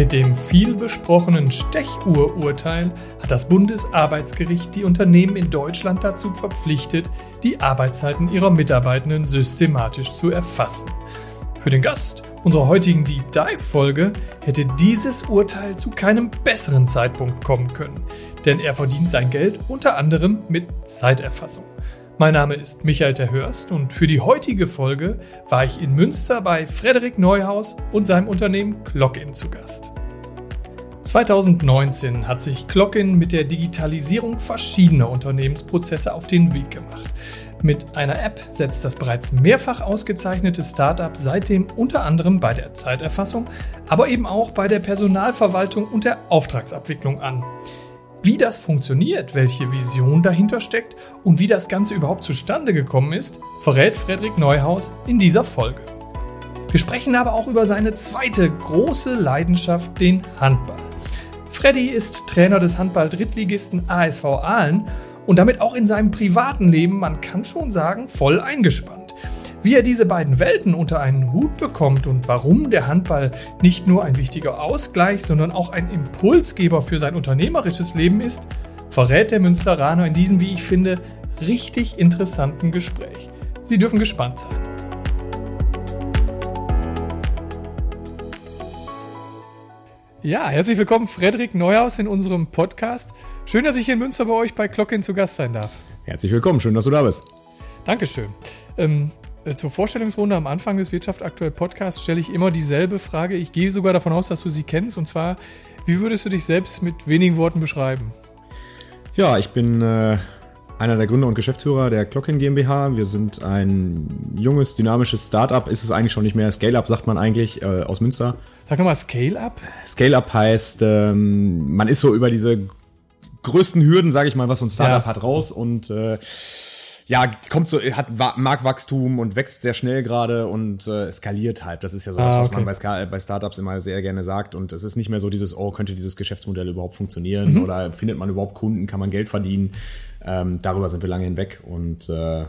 Mit dem viel besprochenen Stechuhrurteil hat das Bundesarbeitsgericht die Unternehmen in Deutschland dazu verpflichtet, die Arbeitszeiten ihrer Mitarbeitenden systematisch zu erfassen. Für den Gast unserer heutigen Deep Dive Folge hätte dieses Urteil zu keinem besseren Zeitpunkt kommen können, denn er verdient sein Geld unter anderem mit Zeiterfassung. Mein Name ist Michael Terhörst und für die heutige Folge war ich in Münster bei Frederik Neuhaus und seinem Unternehmen Clockin zu Gast. 2019 hat sich Clockin mit der Digitalisierung verschiedener Unternehmensprozesse auf den Weg gemacht. Mit einer App setzt das bereits mehrfach ausgezeichnete Startup seitdem unter anderem bei der Zeiterfassung, aber eben auch bei der Personalverwaltung und der Auftragsabwicklung an. Wie das funktioniert, welche Vision dahinter steckt und wie das Ganze überhaupt zustande gekommen ist, verrät Frederik Neuhaus in dieser Folge. Wir sprechen aber auch über seine zweite große Leidenschaft, den Handball. Freddy ist Trainer des Handball-Drittligisten ASV Aalen und damit auch in seinem privaten Leben, man kann schon sagen, voll eingespannt. Wie er diese beiden Welten unter einen Hut bekommt und warum der Handball nicht nur ein wichtiger Ausgleich, sondern auch ein Impulsgeber für sein unternehmerisches Leben ist, verrät der Münsteraner in diesem, wie ich finde, richtig interessanten Gespräch. Sie dürfen gespannt sein. Ja, herzlich willkommen, Frederik Neuhaus, in unserem Podcast. Schön, dass ich hier in Münster bei euch bei Clockin zu Gast sein darf. Herzlich willkommen, schön, dass du da bist. Dankeschön. Ähm, äh, zur Vorstellungsrunde am Anfang des Wirtschaft aktuell Podcasts stelle ich immer dieselbe Frage. Ich gehe sogar davon aus, dass du sie kennst. Und zwar, wie würdest du dich selbst mit wenigen Worten beschreiben? Ja, ich bin äh, einer der Gründer und Geschäftsführer der Clockin GmbH. Wir sind ein junges, dynamisches Startup. Ist es eigentlich schon nicht mehr. Scale-Up sagt man eigentlich äh, aus Münster. Sag nochmal Scale-Up. Scale-Up heißt, ähm, man ist so über diese größten Hürden, sage ich mal, was so ein Startup ja. hat, raus und äh, ja, kommt so, hat Marktwachstum und wächst sehr schnell gerade und äh, skaliert halt. Das ist ja so was, ah, okay. was man bei, bei Startups immer sehr gerne sagt. Und es ist nicht mehr so dieses, oh, könnte dieses Geschäftsmodell überhaupt funktionieren mhm. oder findet man überhaupt Kunden, kann man Geld verdienen. Ähm, darüber sind wir lange hinweg und äh, ja.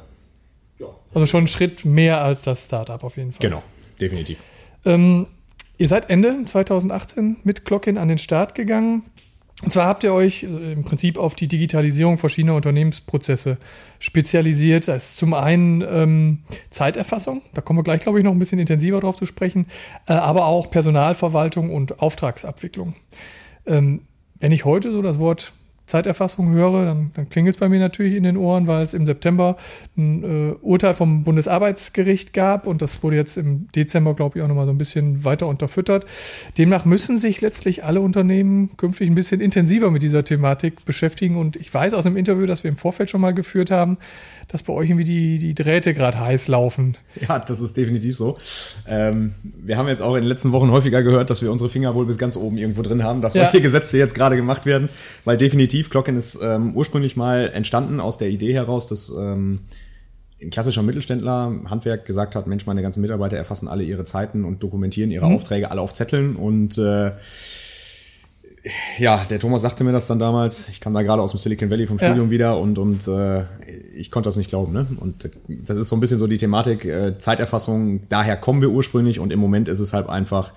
Also schon ein Schritt mehr als das Startup auf jeden Fall. Genau, definitiv. Ähm, ihr seid Ende 2018 mit Clockin an den Start gegangen. Und zwar habt ihr euch äh, im Prinzip auf die Digitalisierung verschiedener Unternehmensprozesse spezialisiert. Das ist zum einen ähm, Zeiterfassung, da kommen wir gleich, glaube ich, noch ein bisschen intensiver drauf zu sprechen, äh, aber auch Personalverwaltung und Auftragsabwicklung. Ähm, wenn ich heute so das Wort Zeiterfassung höre, dann, dann klingelt es bei mir natürlich in den Ohren, weil es im September ein äh, Urteil vom Bundesarbeitsgericht gab und das wurde jetzt im Dezember, glaube ich, auch nochmal so ein bisschen weiter unterfüttert. Demnach müssen sich letztlich alle Unternehmen künftig ein bisschen intensiver mit dieser Thematik beschäftigen und ich weiß aus einem Interview, das wir im Vorfeld schon mal geführt haben, dass bei euch irgendwie die, die Drähte gerade heiß laufen. Ja, das ist definitiv so. Ähm, wir haben jetzt auch in den letzten Wochen häufiger gehört, dass wir unsere Finger wohl bis ganz oben irgendwo drin haben, dass ja. solche Gesetze jetzt gerade gemacht werden, weil definitiv definitiv. Glocken ist ähm, ursprünglich mal entstanden aus der Idee heraus, dass ähm, ein klassischer Mittelständler Handwerk gesagt hat, Mensch, meine ganzen Mitarbeiter erfassen alle ihre Zeiten und dokumentieren ihre mhm. Aufträge alle auf Zetteln und äh, ja, der Thomas sagte mir das dann damals. Ich kam da gerade aus dem Silicon Valley vom Studium ja. wieder und, und äh, ich konnte das nicht glauben. Ne? Und das ist so ein bisschen so die Thematik äh, Zeiterfassung. Daher kommen wir ursprünglich und im Moment ist es halt einfach,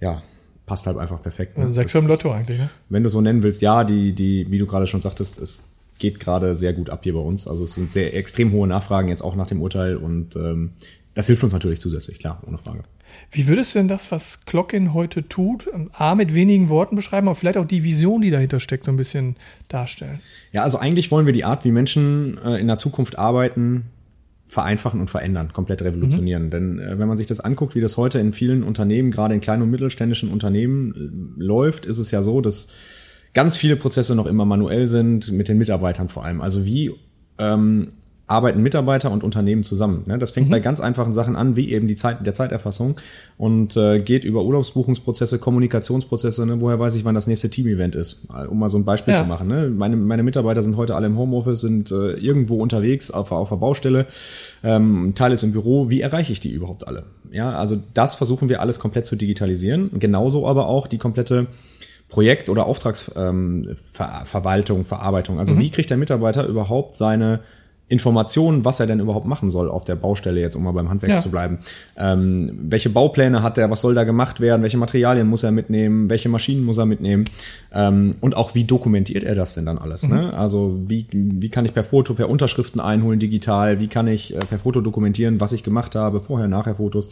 ja, passt halt einfach perfekt. Ne? Sechser im Lotto eigentlich, ne? Wenn du so nennen willst, ja, die, die, wie du gerade schon sagtest, es geht gerade sehr gut ab hier bei uns. Also es sind sehr extrem hohe Nachfragen jetzt auch nach dem Urteil und ähm, das hilft uns natürlich zusätzlich, klar, ohne Frage. Wie würdest du denn das, was Clockin heute tut, A, mit wenigen Worten beschreiben, aber vielleicht auch die Vision, die dahinter steckt, so ein bisschen darstellen? Ja, also eigentlich wollen wir die Art, wie Menschen äh, in der Zukunft arbeiten, vereinfachen und verändern, komplett revolutionieren. Mhm. Denn äh, wenn man sich das anguckt, wie das heute in vielen Unternehmen, gerade in kleinen und mittelständischen Unternehmen äh, läuft, ist es ja so, dass ganz viele Prozesse noch immer manuell sind, mit den Mitarbeitern vor allem. Also wie ähm, arbeiten Mitarbeiter und Unternehmen zusammen. Ne? Das fängt mhm. bei ganz einfachen Sachen an, wie eben die Zeit der Zeiterfassung und äh, geht über Urlaubsbuchungsprozesse, Kommunikationsprozesse. Ne? Woher weiß ich, wann das nächste Team-Event ist? Um mal so ein Beispiel ja. zu machen. Ne? Meine, meine Mitarbeiter sind heute alle im Homeoffice, sind äh, irgendwo unterwegs auf, auf der Baustelle. Ähm, Teil ist im Büro. Wie erreiche ich die überhaupt alle? Ja, also das versuchen wir alles komplett zu digitalisieren. Genauso aber auch die komplette Projekt- oder Auftragsverwaltung, ähm, Ver Verarbeitung. Also mhm. wie kriegt der Mitarbeiter überhaupt seine Informationen, was er denn überhaupt machen soll auf der Baustelle, jetzt um mal beim Handwerk Ja. zu bleiben. Ähm, welche Baupläne hat er, was soll da gemacht werden, welche Materialien muss er mitnehmen, welche Maschinen muss er mitnehmen ähm, und auch wie dokumentiert er das denn dann alles. Ne? Also wie, wie kann ich per Foto, per Unterschriften einholen digital, wie kann ich äh, per Foto dokumentieren, was ich gemacht habe, vorher, nachher Fotos.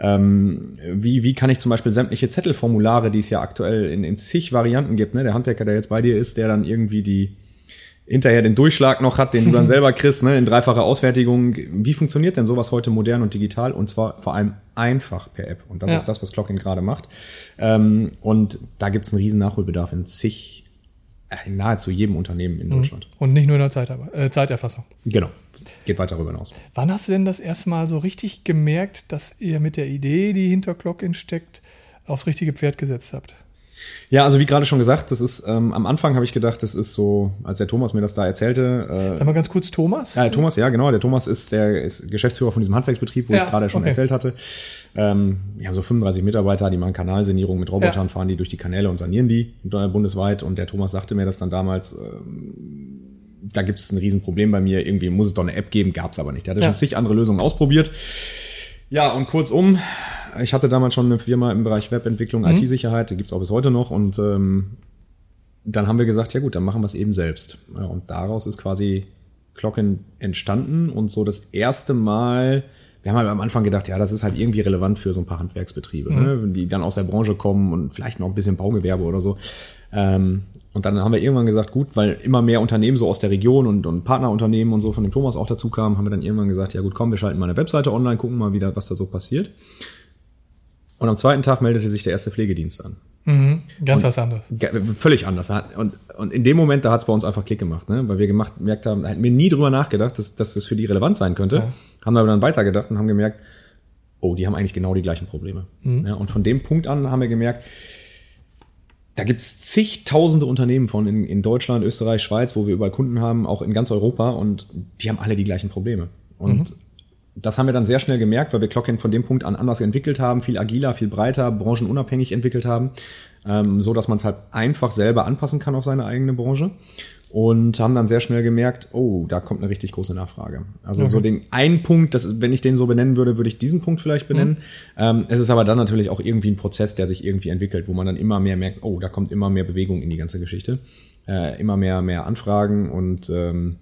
Ähm, wie, wie kann ich zum Beispiel sämtliche Zettelformulare, die es ja aktuell in, in zig Varianten gibt, ne? der Handwerker, der jetzt bei dir ist, der dann irgendwie die hinterher den Durchschlag noch hat, den du dann selber kriegst, ne, in dreifacher Ausfertigung. Wie funktioniert denn sowas heute modern und digital? Und zwar vor allem einfach per App. Und das Ja. ist das, was Clockin gerade macht. Ähm, und da gibt's einen riesen Nachholbedarf in zig, äh, in nahezu jedem Unternehmen in Deutschland. Und nicht nur in der Zeitarbeit, äh, Zeiterfassung. Genau. Geht weiter darüber hinaus. Wann hast du denn das erste Mal so richtig gemerkt, dass ihr mit der Idee, die hinter Clockin steckt, aufs richtige Pferd gesetzt habt? Ja, also wie gerade schon gesagt, das ist, ähm, am Anfang habe ich gedacht, das ist so, als der Thomas mir das da erzählte, äh, Dann mal ganz kurz Thomas. Ja, Thomas, ja, genau. Der Thomas ist der ist Geschäftsführer von diesem Handwerksbetrieb, wo Ja, ich gerade schon okay. erzählt hatte. Ähm, wir haben so 35 Mitarbeiter, die machen Kanalsanierung mit Robotern, Ja. fahren die durch die Kanäle und sanieren die bundesweit. Und der Thomas sagte mir das dann damals, ähm, da gibt es ein Riesenproblem bei mir. Irgendwie muss es doch eine App geben, gab es aber nicht. Der hatte Ja. schon zig andere Lösungen ausprobiert. Ja, und kurzum, ich hatte damals schon eine Firma im Bereich Webentwicklung, Mhm. IT-Sicherheit, die gibt's auch bis heute noch. Und ähm, dann haben wir gesagt, ja gut, dann machen wir es eben selbst. Ja, und daraus ist quasi Clocken entstanden und so das erste Mal, wir haben halt am Anfang gedacht, ja, das ist halt irgendwie relevant für so ein paar Handwerksbetriebe, ne, die dann aus der Branche kommen und vielleicht noch ein bisschen Baugewerbe oder so. Ähm, und dann haben wir irgendwann gesagt, gut, weil immer mehr Unternehmen so aus der Region und, und Partnerunternehmen und so von dem Thomas auch dazu kamen, haben wir dann irgendwann gesagt, ja gut, komm, wir schalten mal eine Webseite online, gucken mal wieder, was da so passiert. Und am zweiten Tag meldete sich der erste Pflegedienst an. Mhm, ganz was anderes. Völlig anders. Und, und in dem Moment, da hat es bei uns einfach Klick gemacht, ne? weil wir gemacht, gemerkt haben, hätten wir nie drüber nachgedacht, dass, dass das für die relevant sein könnte. Ja. Haben aber dann weitergedacht und haben gemerkt, oh, die haben eigentlich genau die gleichen Probleme. Mhm. Ja, und von dem Punkt an haben wir gemerkt, da gibt's zigtausende Unternehmen von in, in Deutschland, Österreich, Schweiz, wo wir überall Kunden haben, auch in ganz Europa und die haben alle die gleichen Probleme. Und das haben wir dann sehr schnell gemerkt, weil wir Clockend von dem Punkt an anders entwickelt haben, viel agiler, viel breiter, branchenunabhängig entwickelt haben, ähm, so dass man es halt einfach selber anpassen kann auf seine eigene Branche und haben dann sehr schnell gemerkt, oh, da kommt eine richtig große Nachfrage. Also so den einen Punkt, das ist, wenn ich den so benennen würde, würde ich diesen Punkt vielleicht benennen. Ähm, es ist aber dann natürlich auch irgendwie ein Prozess, der sich irgendwie entwickelt, wo man dann immer mehr merkt, oh, da kommt immer mehr Bewegung in die ganze Geschichte, äh, immer mehr mehr Anfragen und ähm,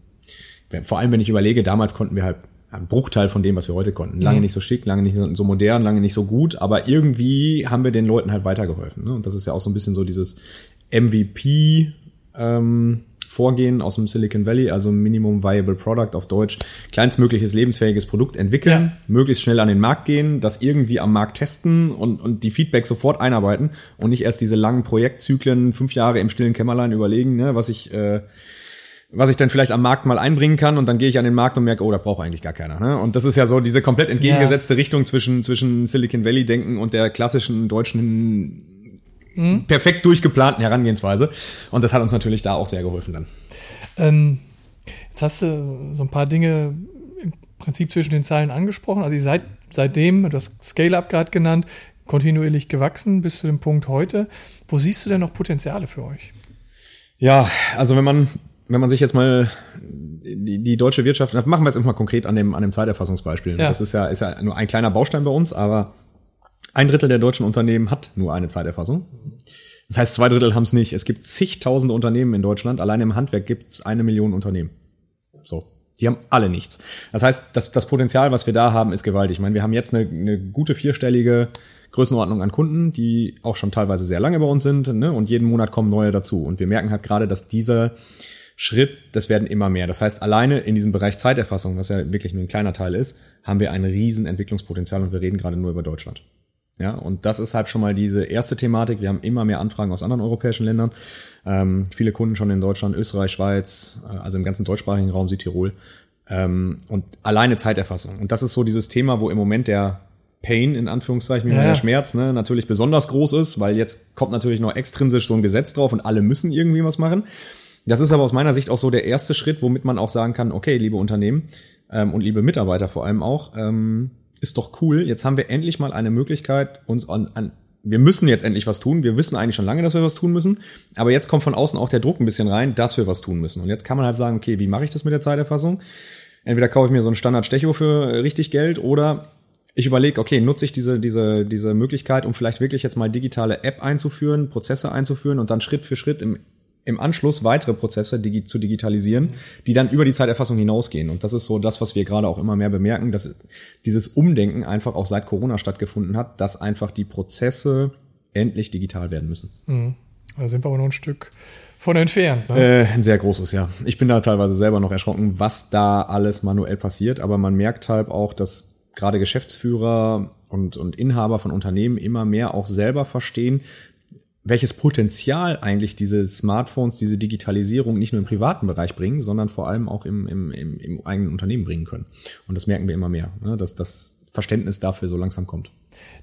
vor allem wenn ich überlege, damals konnten wir halt einen Bruchteil von dem, was wir heute konnten. Lange nicht so schick, lange nicht so modern, lange nicht so gut, aber irgendwie haben wir den Leuten halt weitergeholfen. Ne? Und das ist ja auch so ein bisschen so dieses MVP ähm, Vorgehen aus dem Silicon Valley, also Minimum Viable Product auf Deutsch, kleinstmögliches lebensfähiges Produkt entwickeln, Ja. möglichst schnell an den Markt gehen, das irgendwie am Markt testen und, und die Feedback sofort einarbeiten und nicht erst diese langen Projektzyklen, fünf Jahre im stillen Kämmerlein überlegen, ne, was ich äh, was ich dann vielleicht am Markt mal einbringen kann und dann gehe ich an den Markt und merke, oh, da braucht eigentlich gar keiner. Ne? Und das ist ja so diese komplett entgegengesetzte Richtung zwischen, zwischen Silicon Valley Denken und der klassischen deutschen perfekt durchgeplanten Herangehensweise. Und das hat uns natürlich da auch sehr geholfen dann. Ähm, jetzt hast du so ein paar Dinge im Prinzip zwischen den Zeilen angesprochen. Also ihr seid seitdem, du hast Scale-Up gerade genannt, kontinuierlich gewachsen bis zu dem Punkt heute. Wo siehst du denn noch Potenziale für euch? Ja, also wenn man, wenn man sich jetzt mal die, die deutsche Wirtschaft, machen wir es immer konkret an dem, an dem Zeiterfassungsbeispiel. Ja. Das ist ja, ist ja nur ein kleiner Baustein bei uns, aber ein Drittel der deutschen Unternehmen hat nur eine Zeiterfassung. Das heißt, zwei Drittel haben es nicht. Es gibt zigtausende Unternehmen in Deutschland. Allein im Handwerk gibt es eine Million Unternehmen. So. Die haben alle nichts. Das heißt, das, das Potenzial, was wir da haben, ist gewaltig. Ich meine, wir haben jetzt eine, eine gute vierstellige Größenordnung an Kunden, die auch schon teilweise sehr lange bei uns sind, ne? und jeden Monat kommen neue dazu. Und wir merken halt gerade, dass dieser Schritt, das werden immer mehr. Das heißt, alleine in diesem Bereich Zeiterfassung, was ja wirklich nur ein kleiner Teil ist, haben wir ein riesen Entwicklungspotenzial und wir reden gerade nur über Deutschland. Ja, und das ist halt schon mal diese erste Thematik. Wir haben immer mehr Anfragen aus anderen europäischen Ländern. Ähm, viele Kunden schon in Deutschland, Österreich, Schweiz, äh, also im ganzen deutschsprachigen Raum, Südtirol. Ähm, und alleine Zeiterfassung. Und das ist so dieses Thema, wo im Moment der Pain, in Anführungszeichen, Ja. der Schmerz, ne, natürlich besonders groß ist, weil jetzt kommt natürlich noch extrinsisch so ein Gesetz drauf und alle müssen irgendwie was machen. Das ist aber aus meiner Sicht auch so der erste Schritt, womit man auch sagen kann, okay, liebe Unternehmen ähm, und liebe Mitarbeiter vor allem auch, ähm, ist doch cool. Jetzt haben wir endlich mal eine Möglichkeit, uns an, an wir müssen jetzt endlich was tun. Wir wissen eigentlich schon lange, dass wir was tun müssen. Aber jetzt kommt von außen auch der Druck ein bisschen rein, dass wir was tun müssen. Und jetzt kann man halt sagen, okay, wie mache ich das mit der Zeiterfassung? entweder kaufe ich mir so einen Standard Stecho für richtig Geld oder ich überlege, okay, nutze ich diese, diese, diese Möglichkeit, um vielleicht wirklich jetzt mal digitale App einzuführen, Prozesse einzuführen und dann Schritt für Schritt im, im Anschluss weitere Prozesse digi zu digitalisieren, die dann über die Zeiterfassung hinausgehen. Und das ist so das, was wir gerade auch immer mehr bemerken, dass dieses Umdenken einfach auch seit Corona stattgefunden hat, dass einfach die Prozesse endlich digital werden müssen. Mhm. Da sind wir aber noch ein Stück von entfernt. Ne? Äh, ein sehr großes, ja. Ich bin da teilweise selber noch erschrocken, was da alles manuell passiert, aber man merkt halt auch, dass gerade Geschäftsführer und, und Inhaber von Unternehmen immer mehr auch selber verstehen, welches Potenzial eigentlich diese Smartphones, diese Digitalisierung nicht nur im privaten Bereich bringen, sondern vor allem auch im, im, im, im eigenen Unternehmen bringen können. Und das merken wir immer mehr, ne, dass das Verständnis dafür so langsam kommt.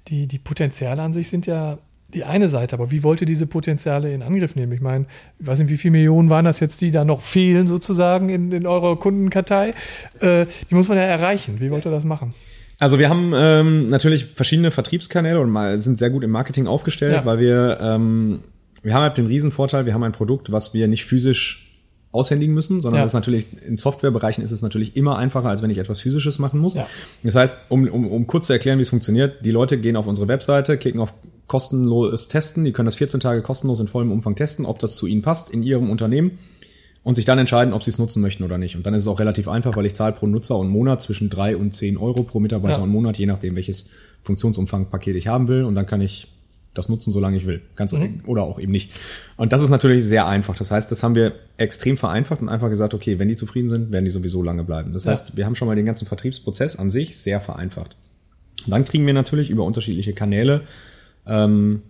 Die, die Potenziale an sich sind ja die eine Seite, aber wie wollt ihr diese Potenziale in Angriff nehmen? Ich meine, ich weiß nicht, wie viele Millionen waren das jetzt, die da noch fehlen sozusagen in, in eurer Kundenkartei? Äh, die muss man ja erreichen. Wie wollt ihr das machen? Also wir haben ähm, natürlich verschiedene Vertriebskanäle und mal sind sehr gut im Marketing aufgestellt, ja. weil wir ähm, wir haben halt den Riesenvorteil, wir haben ein Produkt, was wir nicht physisch aushändigen müssen, sondern ja. das ist natürlich in Softwarebereichen ist es natürlich immer einfacher, als wenn ich etwas physisches machen muss. Ja. Das heißt, um, um, um kurz zu erklären, wie es funktioniert, die Leute gehen auf unsere Webseite, klicken auf kostenloses Testen, die können das 14 Tage kostenlos in vollem Umfang testen, ob das zu ihnen passt in ihrem Unternehmen und sich dann entscheiden, ob sie es nutzen möchten oder nicht. Und dann ist es auch relativ einfach, weil ich zahle pro Nutzer und Monat zwischen drei und zehn Euro pro Mitarbeiter ja. und Monat, je nachdem, welches Funktionsumfangpaket ich haben will. Und dann kann ich das nutzen, solange ich will. Ganz mhm. oder auch eben nicht. Und das ist natürlich sehr einfach. Das heißt, das haben wir extrem vereinfacht und einfach gesagt, okay, wenn die zufrieden sind, werden die sowieso lange bleiben. Das ja. heißt, wir haben schon mal den ganzen Vertriebsprozess an sich sehr vereinfacht. Und dann kriegen wir natürlich über unterschiedliche Kanäle ähm,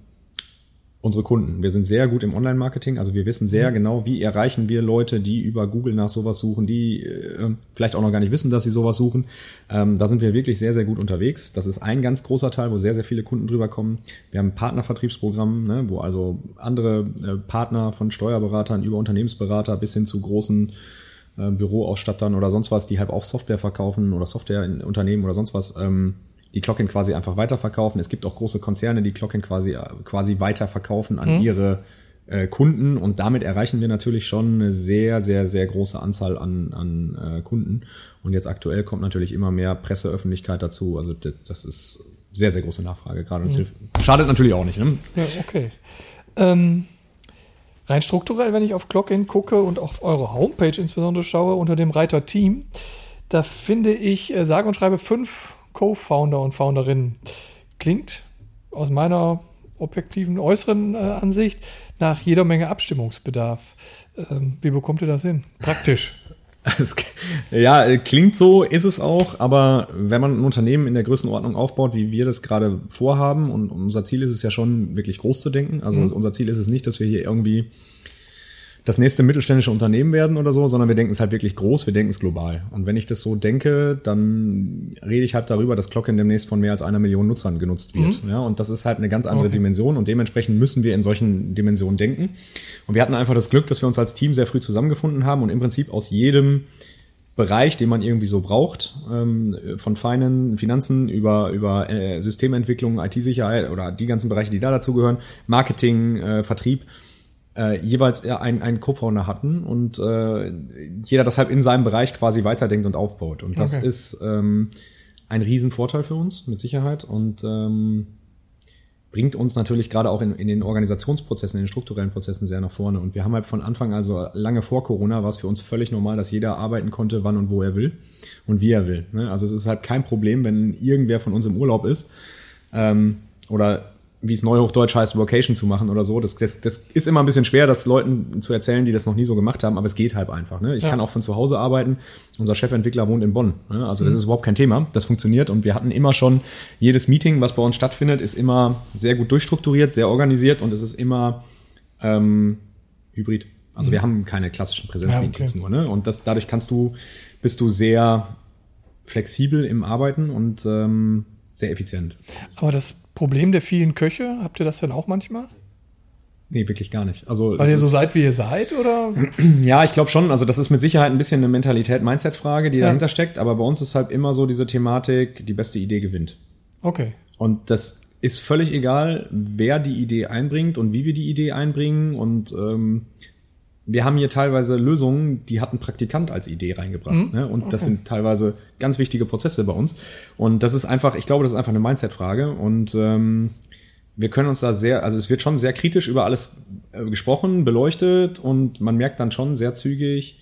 unsere Kunden. Wir sind sehr gut im Online-Marketing, also wir wissen sehr mhm. genau, wie erreichen wir Leute, die über Google nach sowas suchen, die äh, vielleicht auch noch gar nicht wissen, dass sie sowas suchen. Ähm, da sind wir wirklich sehr, sehr gut unterwegs. Das ist ein ganz großer Teil, wo sehr, sehr viele Kunden drüber kommen. Wir haben ein Partnervertriebsprogramm, ne, wo also andere äh, Partner von Steuerberatern über Unternehmensberater bis hin zu großen äh, Büroausstattern oder sonst was, die halt auch Software verkaufen oder Software in Unternehmen oder sonst was, ähm, die Glocken quasi einfach weiterverkaufen. Es gibt auch große Konzerne, die Glocken quasi, quasi weiterverkaufen an mhm. ihre äh, Kunden und damit erreichen wir natürlich schon eine sehr, sehr, sehr große Anzahl an, an äh, Kunden. Und jetzt aktuell kommt natürlich immer mehr Presseöffentlichkeit dazu. Also das ist sehr, sehr große Nachfrage gerade. Mhm. schadet natürlich auch nicht. Ne? Ja, okay. Ähm, rein strukturell, wenn ich auf Clockin gucke und auf eure Homepage insbesondere schaue, unter dem Reiter Team, da finde ich, äh, sage und schreibe fünf Co-Founder und Founderinnen. Klingt aus meiner objektiven äußeren äh, Ansicht nach jeder Menge Abstimmungsbedarf. Ähm, wie bekommt ihr das hin? Praktisch. ja, klingt so, ist es auch, aber wenn man ein Unternehmen in der Größenordnung aufbaut, wie wir das gerade vorhaben, und unser Ziel ist es ja schon, wirklich groß zu denken. Also mhm. unser Ziel ist es nicht, dass wir hier irgendwie das nächste mittelständische Unternehmen werden oder so, sondern wir denken es halt wirklich groß, wir denken es global. Und wenn ich das so denke, dann rede ich halt darüber, dass Clocken demnächst von mehr als einer Million Nutzern genutzt wird. Mhm. Ja, und das ist halt eine ganz andere okay. Dimension und dementsprechend müssen wir in solchen Dimensionen denken. Und wir hatten einfach das Glück, dass wir uns als Team sehr früh zusammengefunden haben und im Prinzip aus jedem Bereich, den man irgendwie so braucht, ähm, von Feinen, Finanzen über, über äh, Systementwicklung, IT-Sicherheit oder die ganzen Bereiche, die da dazugehören, Marketing, äh, Vertrieb, äh, jeweils einen, einen Co-Founder hatten und äh, jeder das halt in seinem Bereich quasi weiterdenkt und aufbaut. Und das okay. ist ähm, ein Riesenvorteil für uns, mit Sicherheit. Und ähm, bringt uns natürlich gerade auch in, in den Organisationsprozessen, in den strukturellen Prozessen sehr nach vorne. Und wir haben halt von Anfang, also lange vor Corona, war es für uns völlig normal, dass jeder arbeiten konnte, wann und wo er will und wie er will. Ne? Also es ist halt kein Problem, wenn irgendwer von uns im Urlaub ist ähm, oder wie es neuhochdeutsch heißt, Vocation zu machen oder so. Das, das, das ist immer ein bisschen schwer, das Leuten zu erzählen, die das noch nie so gemacht haben, aber es geht halt einfach. Ne? Ich ja. kann auch von zu Hause arbeiten. Unser Chefentwickler wohnt in Bonn. Ne? Also das mhm. ist überhaupt kein Thema. Das funktioniert und wir hatten immer schon, jedes Meeting, was bei uns stattfindet, ist immer sehr gut durchstrukturiert, sehr organisiert und es ist immer ähm, hybrid. Also mhm. wir haben keine klassischen Präsenzmeetings ja, okay. nur. Ne? Und das, dadurch kannst du, bist du sehr flexibel im Arbeiten und ähm, sehr effizient. Aber das Problem der vielen Köche, habt ihr das denn auch manchmal? Nee, wirklich gar nicht. Also, Weil ihr so seid, wie ihr seid, oder? Ja, ich glaube schon. Also das ist mit Sicherheit ein bisschen eine Mentalität-Mindset-Frage, die ja. dahinter steckt. Aber bei uns ist halt immer so diese Thematik, die beste Idee gewinnt. Okay. Und das ist völlig egal, wer die Idee einbringt und wie wir die Idee einbringen. Und ähm, wir haben hier teilweise Lösungen, die hat ein Praktikant als Idee reingebracht. Mhm. Ne? Und okay. das sind teilweise ganz wichtige Prozesse bei uns. Und das ist einfach, ich glaube, das ist einfach eine Mindset-Frage. Und ähm, wir können uns da sehr, also es wird schon sehr kritisch über alles äh, gesprochen, beleuchtet und man merkt dann schon sehr zügig,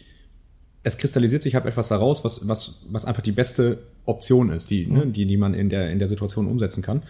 es kristallisiert sich halt etwas daraus, was, was, was einfach die beste Option ist, die, ne, mhm. ne, die, die man in der, in der Situation umsetzen kann.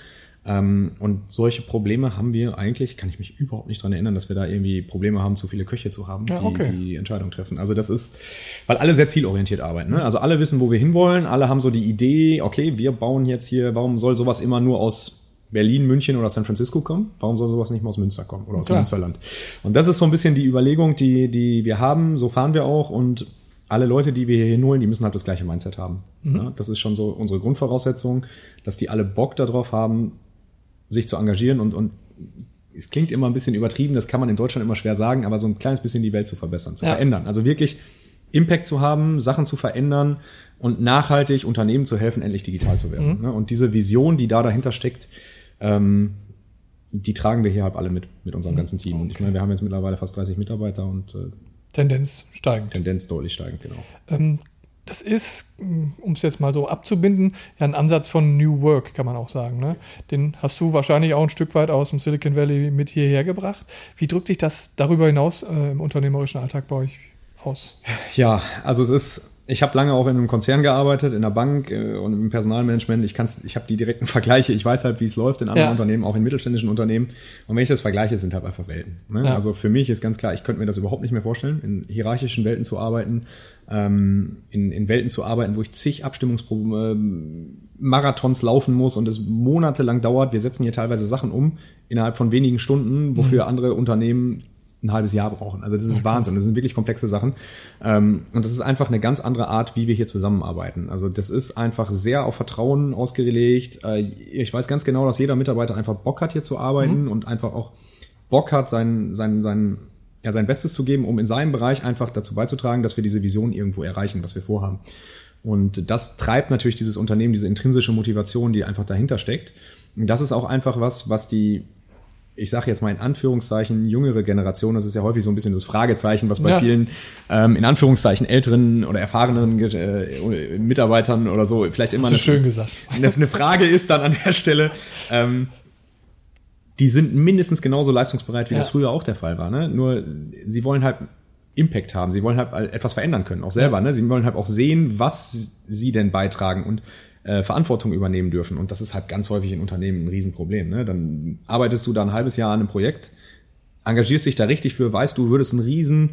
Ähm, und solche Probleme haben wir eigentlich, kann ich mich überhaupt nicht dran erinnern, dass wir da irgendwie Probleme haben, zu viele Köche zu haben, ja, okay. die die Entscheidung treffen. Also das ist, weil alle sehr zielorientiert arbeiten. Ne? Also alle wissen, wo wir hinwollen, alle haben so die Idee, okay, wir bauen jetzt hier, warum soll sowas immer nur aus Berlin, München oder San Francisco kommen? Warum soll sowas nicht mal aus Münster kommen oder aus Klar. Münsterland? Und das ist so ein bisschen die Überlegung, die, die wir haben. So fahren wir auch und alle Leute, die wir hier hinholen, die müssen halt das gleiche Mindset haben. Mhm. Ja, das ist schon so unsere Grundvoraussetzung, dass die alle Bock darauf haben, sich zu engagieren und, und es klingt immer ein bisschen übertrieben, das kann man in Deutschland immer schwer sagen, aber so ein kleines bisschen die Welt zu verbessern, zu ja. verändern. Also wirklich Impact zu haben, Sachen zu verändern und nachhaltig Unternehmen zu helfen, endlich digital zu werden. Mhm. Ne? Und diese Vision, die da dahinter steckt, ähm, die tragen wir hier halt alle mit, mit unserem mhm. ganzen Team. Und ich meine, wir haben jetzt mittlerweile fast 30 Mitarbeiter und äh, Tendenz steigend. Tendenz deutlich steigend, genau. Ähm, das ist, um es jetzt mal so abzubinden, ja ein Ansatz von New Work, kann man auch sagen. Ne? Den hast du wahrscheinlich auch ein Stück weit aus dem Silicon Valley mit hierher gebracht. Wie drückt sich das darüber hinaus äh, im unternehmerischen Alltag bei euch aus? Ja, also es ist ich habe lange auch in einem Konzern gearbeitet, in der Bank äh, und im Personalmanagement. Ich kann's, ich habe die direkten Vergleiche. Ich weiß halt, wie es läuft in anderen ja. Unternehmen, auch in mittelständischen Unternehmen. Und wenn ich das vergleiche, sind halt einfach Welten. Ne? Ja. Also für mich ist ganz klar, ich könnte mir das überhaupt nicht mehr vorstellen, in hierarchischen Welten zu arbeiten, ähm, in, in Welten zu arbeiten, wo ich zig Abstimmungsmarathons laufen muss und es monatelang dauert. Wir setzen hier teilweise Sachen um innerhalb von wenigen Stunden, wofür mhm. andere Unternehmen ein halbes Jahr brauchen. Also das ist Wahnsinn. Das sind wirklich komplexe Sachen. Ähm, und das ist einfach eine ganz andere Art, wie wir hier zusammenarbeiten. Also das ist einfach sehr auf Vertrauen ausgelegt. Äh, ich weiß ganz genau, dass jeder Mitarbeiter einfach Bock hat, hier zu arbeiten mhm. und einfach auch Bock hat, sein, sein, sein, ja, sein Bestes zu geben, um in seinem Bereich einfach dazu beizutragen, dass wir diese Vision irgendwo erreichen, was wir vorhaben. Und das treibt natürlich dieses Unternehmen, diese intrinsische Motivation, die einfach dahinter steckt. Und das ist auch einfach was, was die ich sage jetzt mal in Anführungszeichen, jüngere Generation, das ist ja häufig so ein bisschen das Fragezeichen, was bei ja. vielen ähm, in Anführungszeichen älteren oder erfahrenen äh, Mitarbeitern oder so vielleicht immer eine, schön gesagt. Eine, eine, Frage ist dann an der Stelle. Ähm, die sind mindestens genauso leistungsbereit, wie ja. das früher auch der Fall war. Ne? Nur sie wollen halt Impact haben, sie wollen halt etwas verändern können, auch selber. Ja. Ne? Sie wollen halt auch sehen, was sie denn beitragen und äh, Verantwortung übernehmen dürfen. Und das ist halt ganz häufig in Unternehmen ein Riesenproblem. Ne? Dann arbeitest du da ein halbes Jahr an einem Projekt, engagierst dich da richtig für, weißt du, würdest einen riesen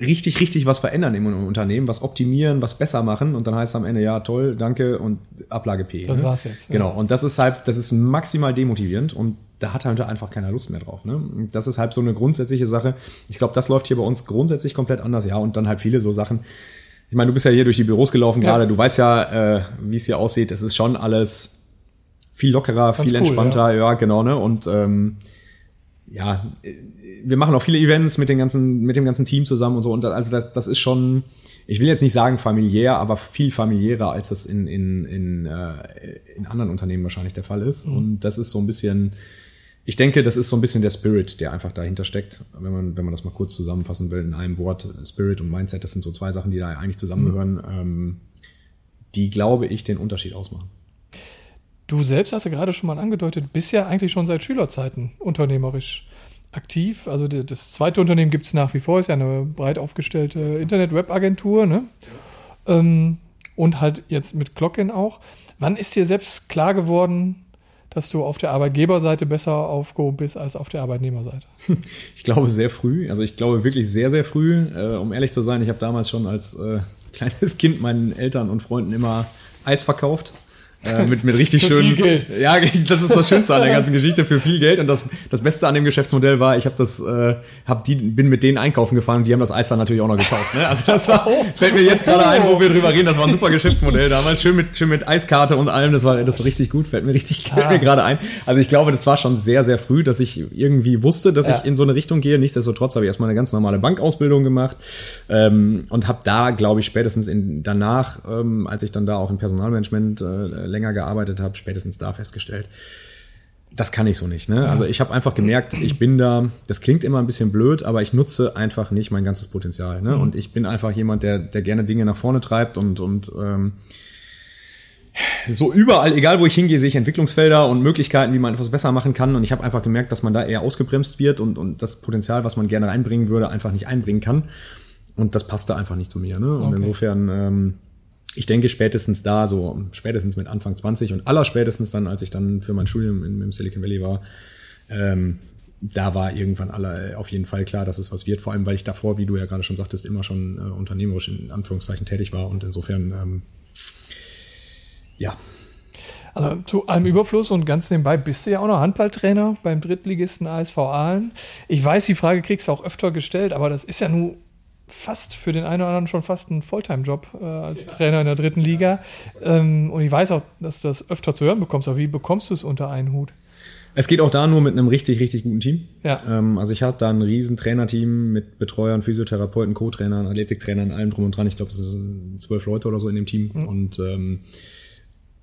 richtig, richtig was verändern im Unternehmen, was optimieren, was besser machen und dann heißt es am Ende, ja, toll, danke und Ablage P. Das ne? war's jetzt. Genau. Und das ist halt, das ist maximal demotivierend und da hat halt einfach keiner Lust mehr drauf. Ne? Das ist halt so eine grundsätzliche Sache. Ich glaube, das läuft hier bei uns grundsätzlich komplett anders. Ja, und dann halt viele so Sachen, ich meine, du bist ja hier durch die Büros gelaufen ja. gerade, du weißt ja, äh, wie es hier aussieht. Es ist schon alles viel lockerer, Ganz viel cool, entspannter, ja. ja. genau, ne? Und ähm, ja, wir machen auch viele Events mit den ganzen, mit dem ganzen Team zusammen und so. Und also das, das ist schon, ich will jetzt nicht sagen familiär, aber viel familiärer, als das in, in, in, äh, in anderen Unternehmen wahrscheinlich der Fall ist. Mhm. Und das ist so ein bisschen, ich denke, das ist so ein bisschen der Spirit, der einfach dahinter steckt. Wenn man, wenn man das mal kurz zusammenfassen will in einem Wort, Spirit und Mindset, das sind so zwei Sachen, die da eigentlich zusammengehören, mhm. ähm, die, glaube ich, den Unterschied ausmachen. Du selbst hast ja gerade schon mal angedeutet, bist ja eigentlich schon seit Schülerzeiten unternehmerisch aktiv. Also das zweite Unternehmen gibt es nach wie vor, ist ja eine breit aufgestellte Internet-Web-Agentur, ne? Ja. Ähm, und halt jetzt mit Clockin auch. Wann ist dir selbst klar geworden, dass du auf der Arbeitgeberseite besser aufgehoben bist als auf der Arbeitnehmerseite? Ich glaube sehr früh, also ich glaube wirklich sehr, sehr früh. Äh, um ehrlich zu sein, ich habe damals schon als äh, kleines Kind meinen Eltern und Freunden immer Eis verkauft. Äh, mit, mit richtig für schönen. Viel Geld. Ja, das ist das Schönste an der ganzen Geschichte für viel Geld. Und das, das Beste an dem Geschäftsmodell war, ich habe das, äh, hab die, bin mit denen einkaufen gefahren und die haben das Eis dann natürlich auch noch gekauft. Ne? Also das war, fällt mir jetzt gerade ein, wo wir drüber reden. Das war ein super Geschäftsmodell damals, schön mit, schön mit Eiskarte und allem. Das war, das war richtig gut. Fällt mir richtig, fällt ah. mir gerade ein. Also ich glaube, das war schon sehr, sehr früh, dass ich irgendwie wusste, dass ja. ich in so eine Richtung gehe. Nichtsdestotrotz habe ich erstmal eine ganz normale Bankausbildung gemacht ähm, und habe da, glaube ich, spätestens in danach, ähm, als ich dann da auch im Personalmanagement äh, länger gearbeitet habe spätestens da festgestellt, das kann ich so nicht. Ne? Also ich habe einfach gemerkt, ich bin da, das klingt immer ein bisschen blöd, aber ich nutze einfach nicht mein ganzes Potenzial. Ne? Mhm. Und ich bin einfach jemand, der, der gerne Dinge nach vorne treibt und, und ähm, so überall, egal wo ich hingehe, sehe ich Entwicklungsfelder und Möglichkeiten, wie man etwas besser machen kann. Und ich habe einfach gemerkt, dass man da eher ausgebremst wird und, und das Potenzial, was man gerne reinbringen würde, einfach nicht einbringen kann. Und das passte einfach nicht zu mir. Ne? Und okay. insofern ähm, ich denke spätestens da, so spätestens mit Anfang 20 und aller spätestens dann, als ich dann für mein Studium in, im Silicon Valley war, ähm, da war irgendwann alle auf jeden Fall klar, dass es was wird. Vor allem, weil ich davor, wie du ja gerade schon sagtest, immer schon äh, unternehmerisch in Anführungszeichen tätig war und insofern, ähm, ja. Also zu allem Überfluss und ganz nebenbei bist du ja auch noch Handballtrainer beim Drittligisten ASV Aalen. Ich weiß, die Frage kriegst du auch öfter gestellt, aber das ist ja nur fast für den einen oder anderen schon fast ein Fulltime-Job äh, als ja. Trainer in der dritten Liga. Ähm, und ich weiß auch, dass du das öfter zu hören bekommst. Aber wie bekommst du es unter einen Hut? Es geht auch da nur mit einem richtig, richtig guten Team. Ja. Ähm, also ich habe da ein riesen Trainerteam mit Betreuern, Physiotherapeuten, Co-Trainern, Athletiktrainern, allem drum und dran. Ich glaube, es sind zwölf Leute oder so in dem Team. Mhm. Und ähm,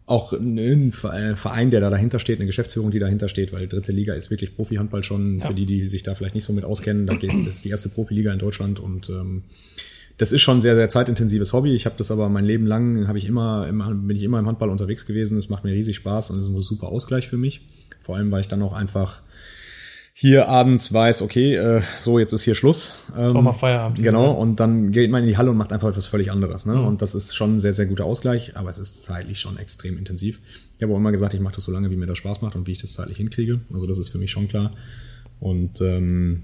auch ein Verein, der da dahinter steht, eine Geschäftsführung, die dahinter steht, weil dritte Liga ist wirklich Profi-Handball schon, ja. für die, die sich da vielleicht nicht so mit auskennen. Da geht, das ist die erste Profiliga in Deutschland und ähm, das ist schon ein sehr, sehr zeitintensives Hobby. Ich habe das aber mein Leben lang, habe ich immer, bin ich immer im Handball unterwegs gewesen. Es macht mir riesig Spaß und es ist ein super Ausgleich für mich. Vor allem, weil ich dann auch einfach hier abends weiß, okay, äh, so jetzt ist hier Schluss. Ähm, ist auch mal Feierabend. Genau, und dann geht man in die Halle und macht einfach etwas völlig anderes. Ne? Mhm. Und das ist schon ein sehr, sehr guter Ausgleich, aber es ist zeitlich schon extrem intensiv. Ich habe auch immer gesagt, ich mache das so lange, wie mir das Spaß macht und wie ich das zeitlich hinkriege. Also das ist für mich schon klar. Und ähm,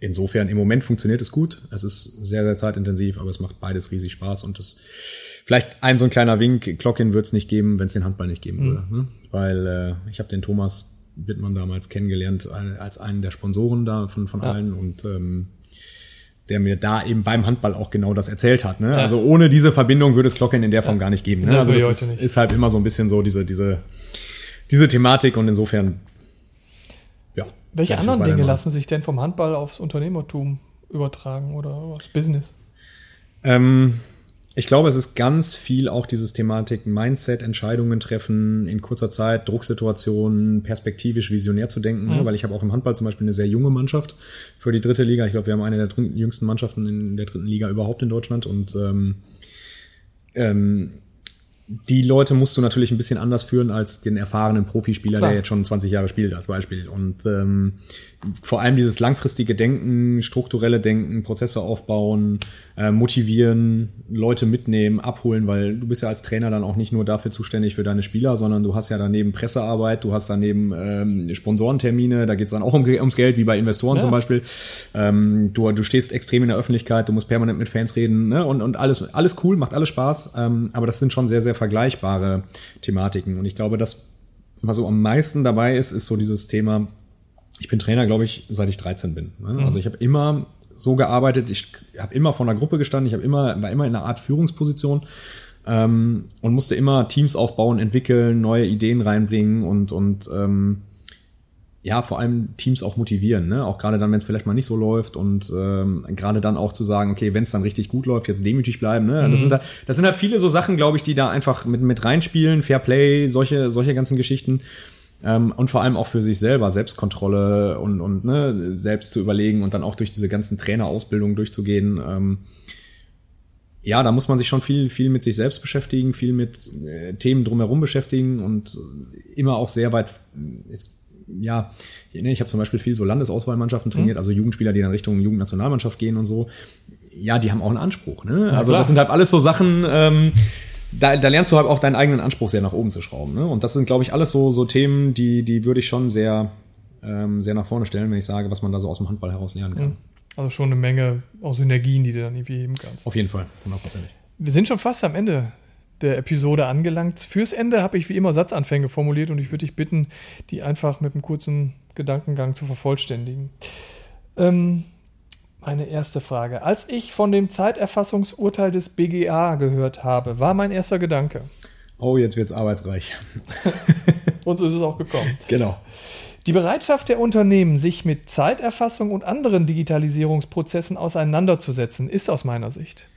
insofern, im Moment funktioniert es gut. Es ist sehr, sehr zeitintensiv, aber es macht beides riesig Spaß und es vielleicht ein so ein kleiner Wink, Clockin wird es nicht geben, wenn es den Handball nicht geben mhm. würde. Ne? Weil äh, ich habe den Thomas Wittmann damals kennengelernt als einen der Sponsoren da von, von ja. allen und ähm, der mir da eben beim Handball auch genau das erzählt hat. Ne? Ja. Also ohne diese Verbindung würde es Glocken in der Form ja. gar nicht geben. Ne? Also das ist, ist, halt immer so ein bisschen so diese, diese, diese Thematik und insofern, ja. Welche anderen Dinge lassen sich denn vom Handball aufs Unternehmertum übertragen oder aufs Business? Ähm, ich glaube, es ist ganz viel auch dieses Thematik Mindset, Entscheidungen treffen in kurzer Zeit, Drucksituationen, perspektivisch, visionär zu denken, mhm. weil ich habe auch im Handball zum Beispiel eine sehr junge Mannschaft für die dritte Liga. Ich glaube, wir haben eine der jüngsten Mannschaften in der dritten Liga überhaupt in Deutschland und ähm, ähm, die Leute musst du natürlich ein bisschen anders führen als den erfahrenen Profispieler, Klar. der jetzt schon 20 Jahre spielt, als Beispiel. Und ähm, vor allem dieses langfristige Denken, strukturelle Denken, Prozesse aufbauen, äh, motivieren, Leute mitnehmen, abholen, weil du bist ja als Trainer dann auch nicht nur dafür zuständig für deine Spieler, sondern du hast ja daneben Pressearbeit, du hast daneben ähm, Sponsorentermine, da geht's dann auch um, ums Geld, wie bei Investoren ja. zum Beispiel. Ähm, du, du stehst extrem in der Öffentlichkeit, du musst permanent mit Fans reden ne? und, und alles, alles cool, macht alles Spaß, ähm, aber das sind schon sehr, sehr vergleichbare Thematiken und ich glaube, das was so am meisten dabei ist, ist so dieses Thema, ich bin Trainer, glaube ich, seit ich 13 bin. Ne? Mhm. Also ich habe immer so gearbeitet, ich habe immer vor einer Gruppe gestanden, ich habe immer, war immer in einer Art Führungsposition ähm, und musste immer Teams aufbauen, entwickeln, neue Ideen reinbringen und, und ähm, ja, vor allem Teams auch motivieren, ne? Auch gerade dann, wenn es vielleicht mal nicht so läuft und ähm, gerade dann auch zu sagen, okay, wenn es dann richtig gut läuft, jetzt demütig bleiben, ne? Mhm. Das sind da, das sind halt viele so Sachen, glaube ich, die da einfach mit mit reinspielen, Fair Play, solche solche ganzen Geschichten. Ähm, und vor allem auch für sich selber, Selbstkontrolle und, und ne, selbst zu überlegen und dann auch durch diese ganzen Trainerausbildungen durchzugehen. Ähm, ja, da muss man sich schon viel, viel mit sich selbst beschäftigen, viel mit äh, Themen drumherum beschäftigen und immer auch sehr weit, ist, ja, ich habe zum Beispiel viel so Landesauswahlmannschaften trainiert, mhm. also Jugendspieler, die dann Richtung Jugendnationalmannschaft gehen und so. Ja, die haben auch einen Anspruch. Ne? Also das sind halt alles so Sachen, ähm, da, da lernst du halt auch deinen eigenen Anspruch sehr nach oben zu schrauben. Ne? Und das sind, glaube ich, alles so, so Themen, die, die würde ich schon sehr, ähm, sehr nach vorne stellen, wenn ich sage, was man da so aus dem Handball heraus lernen kann. Also schon eine Menge aus Synergien, die du dann irgendwie heben kannst. Auf jeden Fall, hundertprozentig. Wir sind schon fast am Ende der Episode angelangt. Fürs Ende habe ich wie immer Satzanfänge formuliert und ich würde dich bitten, die einfach mit einem kurzen Gedankengang zu vervollständigen. Ähm, meine erste Frage. Als ich von dem Zeiterfassungsurteil des BGA gehört habe, war mein erster Gedanke. Oh, jetzt wird es arbeitsreich. und so ist es auch gekommen. Genau. Die Bereitschaft der Unternehmen, sich mit Zeiterfassung und anderen Digitalisierungsprozessen auseinanderzusetzen, ist aus meiner Sicht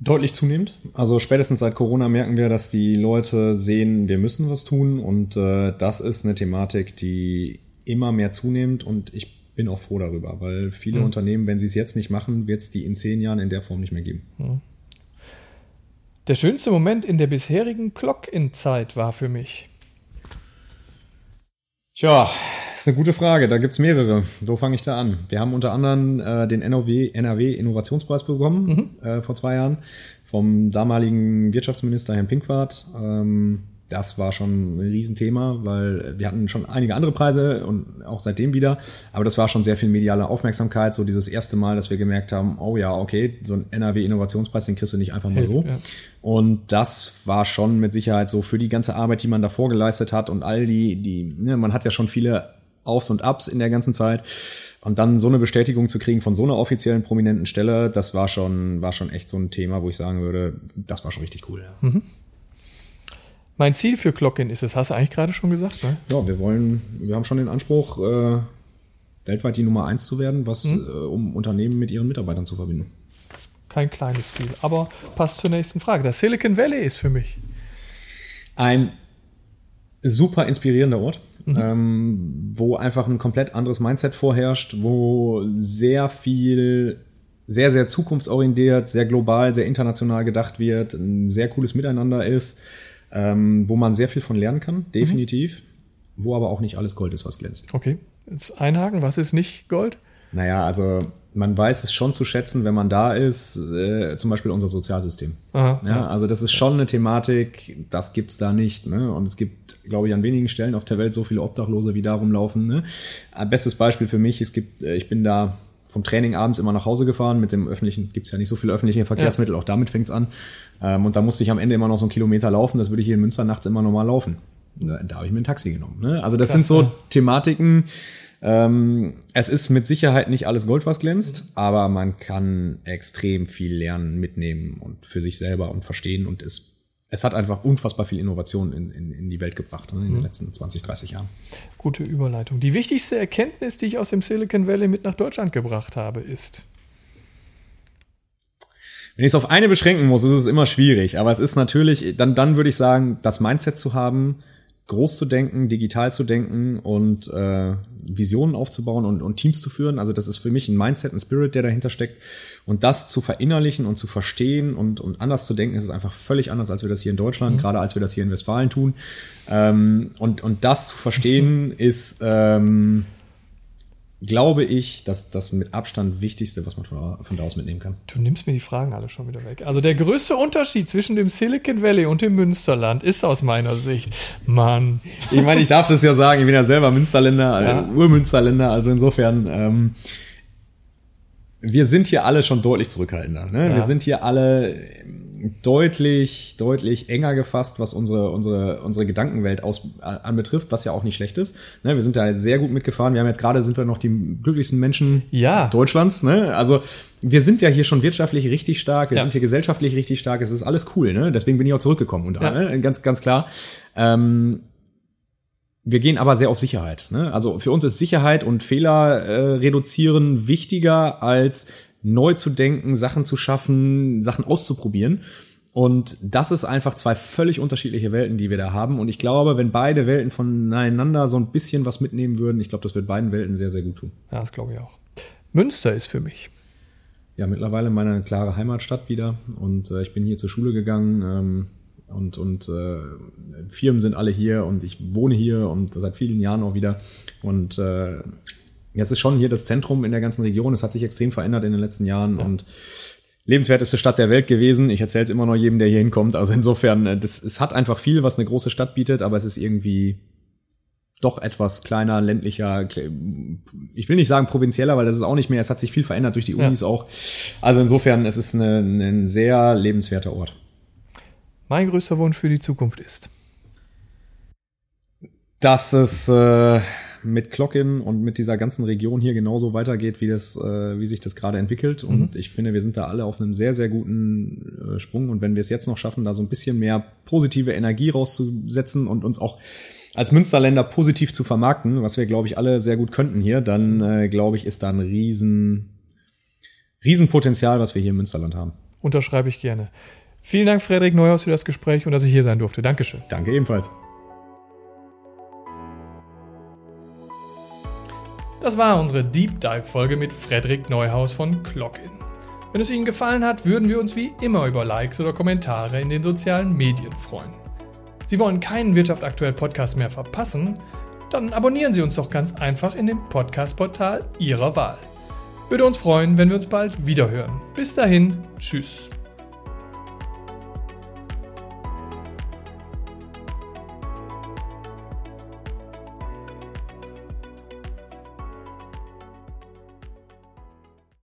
Deutlich zunehmend. Also spätestens seit Corona merken wir, dass die Leute sehen, wir müssen was tun und äh, das ist eine Thematik, die immer mehr zunimmt und ich bin auch froh darüber, weil viele mhm. Unternehmen, wenn sie es jetzt nicht machen, wird es die in zehn Jahren in der Form nicht mehr geben. Mhm. Der schönste Moment in der bisherigen Clock-in-Zeit war für mich. Tja, ist eine gute Frage. Da gibt's mehrere. Wo fange ich da an? Wir haben unter anderem äh, den NRW, NRW Innovationspreis bekommen mhm. äh, vor zwei Jahren vom damaligen Wirtschaftsminister Herrn Pinkwart. Ähm, das war schon ein Riesenthema, weil wir hatten schon einige andere Preise und auch seitdem wieder. Aber das war schon sehr viel mediale Aufmerksamkeit. So dieses erste Mal, dass wir gemerkt haben, oh ja, okay, so ein NRW-Innovationspreis, den kriegst du nicht einfach mal so. Ja. Und das war schon mit Sicherheit so für die ganze Arbeit, die man davor geleistet hat und all die, die, ne, man hat ja schon viele Aufs und Ups in der ganzen Zeit. Und dann so eine Bestätigung zu kriegen von so einer offiziellen prominenten Stelle, das war schon, war schon echt so ein Thema, wo ich sagen würde, das war schon richtig cool. Mhm. Mein Ziel für Clockin ist es, hast du eigentlich gerade schon gesagt, ne? Ja, wir wollen, wir haben schon den Anspruch, äh, weltweit die Nummer eins zu werden, was, mhm. äh, um Unternehmen mit ihren Mitarbeitern zu verbinden. Kein kleines Ziel, aber passt zur nächsten Frage. Das Silicon Valley ist für mich ein super inspirierender Ort, mhm. ähm, wo einfach ein komplett anderes Mindset vorherrscht, wo sehr viel sehr, sehr zukunftsorientiert, sehr global, sehr international gedacht wird, ein sehr cooles Miteinander ist ähm, wo man sehr viel von lernen kann, definitiv, mhm. wo aber auch nicht alles Gold ist, was glänzt. Okay, jetzt einhaken, was ist nicht Gold? Naja, also man weiß es schon zu schätzen, wenn man da ist, äh, zum Beispiel unser Sozialsystem. Aha, ja, ja, Also das ist schon eine Thematik, das gibt's da nicht. Ne? Und es gibt, glaube ich, an wenigen Stellen auf der Welt so viele Obdachlose, wie da rumlaufen. Ne? Bestes Beispiel für mich, es gibt, äh, ich bin da vom Training abends immer nach Hause gefahren. Mit dem öffentlichen gibt's ja nicht so viele öffentliche Verkehrsmittel, ja. auch damit fängt's an. Ähm, und da musste ich am Ende immer noch so einen Kilometer laufen. Das würde ich hier in Münster nachts immer normal laufen. Da, da habe ich mir ein Taxi genommen. Ne? Also das Krass, sind so ja. Thematiken. Ähm, es ist mit Sicherheit nicht alles Gold, was glänzt, aber man kann extrem viel lernen, mitnehmen und für sich selber und verstehen und es es hat einfach unfassbar viel Innovation in, in, in die Welt gebracht ne, in den mhm. letzten 20, 30 Jahren. Gute Überleitung. Die wichtigste Erkenntnis, die ich aus dem Silicon Valley mit nach Deutschland gebracht habe, ist. Wenn ich es auf eine beschränken muss, ist es immer schwierig. Aber es ist natürlich, dann, dann würde ich sagen, das Mindset zu haben, groß zu denken, digital zu denken und äh, Visionen aufzubauen und, und Teams zu führen. Also das ist für mich ein Mindset, ein Spirit, der dahinter steckt. Und das zu verinnerlichen und zu verstehen und, und anders zu denken, ist es einfach völlig anders, als wir das hier in Deutschland, mhm. gerade als wir das hier in Westfalen tun. Ähm, und, und das zu verstehen ist ähm, glaube ich, dass das mit Abstand Wichtigste, was man von, von da aus mitnehmen kann. Du nimmst mir die Fragen alle schon wieder weg. Also der größte Unterschied zwischen dem Silicon Valley und dem Münsterland ist aus meiner Sicht, Mann. Ich meine, ich darf das ja sagen, ich bin ja selber Münsterländer, ja. äh, Urmünsterländer, also insofern, ähm, wir sind hier alle schon deutlich zurückhaltender. Ne? Ja. Wir sind hier alle deutlich, deutlich enger gefasst, was unsere, unsere, unsere Gedankenwelt aus, anbetrifft, was ja auch nicht schlecht ist. Ne, wir sind da sehr gut mitgefahren. Wir haben jetzt gerade, sind wir noch die glücklichsten Menschen ja. Deutschlands. Ne? Also wir sind ja hier schon wirtschaftlich richtig stark, wir ja. sind hier gesellschaftlich richtig stark, es ist alles cool. Ne? Deswegen bin ich auch zurückgekommen und ja. ne? ganz, ganz klar. Ähm, wir gehen aber sehr auf Sicherheit. Ne? Also für uns ist Sicherheit und Fehler äh, reduzieren wichtiger als neu zu denken, Sachen zu schaffen, Sachen auszuprobieren. Und das ist einfach zwei völlig unterschiedliche Welten, die wir da haben. Und ich glaube, wenn beide Welten voneinander so ein bisschen was mitnehmen würden, ich glaube, das wird beiden Welten sehr, sehr gut tun. Ja, das glaube ich auch. Münster ist für mich. Ja, mittlerweile meine klare Heimatstadt wieder. Und äh, ich bin hier zur Schule gegangen. Ähm, und und äh, Firmen sind alle hier und ich wohne hier und seit vielen Jahren auch wieder. Und äh, es ist schon hier das Zentrum in der ganzen Region. Es hat sich extrem verändert in den letzten Jahren ja. und lebenswerteste Stadt der Welt gewesen. Ich erzähle es immer noch jedem, der hier hinkommt. Also insofern, äh, das, es hat einfach viel, was eine große Stadt bietet, aber es ist irgendwie doch etwas kleiner, ländlicher, ich will nicht sagen provinzieller, weil das ist auch nicht mehr, es hat sich viel verändert durch die Unis ja. auch. Also insofern, es ist eine, ein sehr lebenswerter Ort. Mein größter Wunsch für die Zukunft ist? Dass es äh, mit Clockin und mit dieser ganzen Region hier genauso weitergeht, wie das, äh, wie sich das gerade entwickelt. Und mhm. ich finde, wir sind da alle auf einem sehr, sehr guten äh, Sprung. Und wenn wir es jetzt noch schaffen, da so ein bisschen mehr positive Energie rauszusetzen und uns auch als Münsterländer positiv zu vermarkten, was wir, glaube ich, alle sehr gut könnten hier, dann äh, glaube ich, ist da ein riesen, Riesenpotenzial, was wir hier im Münsterland haben. Unterschreibe ich gerne. Vielen Dank, Frederik Neuhaus, für das Gespräch und dass ich hier sein durfte. Dankeschön. Danke ebenfalls. Das war unsere Deep Dive-Folge mit Frederik Neuhaus von Clockin. Wenn es Ihnen gefallen hat, würden wir uns wie immer über Likes oder Kommentare in den sozialen Medien freuen. Sie wollen keinen Wirtschaft aktuell Podcast mehr verpassen? Dann abonnieren Sie uns doch ganz einfach in dem Podcast-Portal Ihrer Wahl. Würde uns freuen, wenn wir uns bald wiederhören. Bis dahin, tschüss.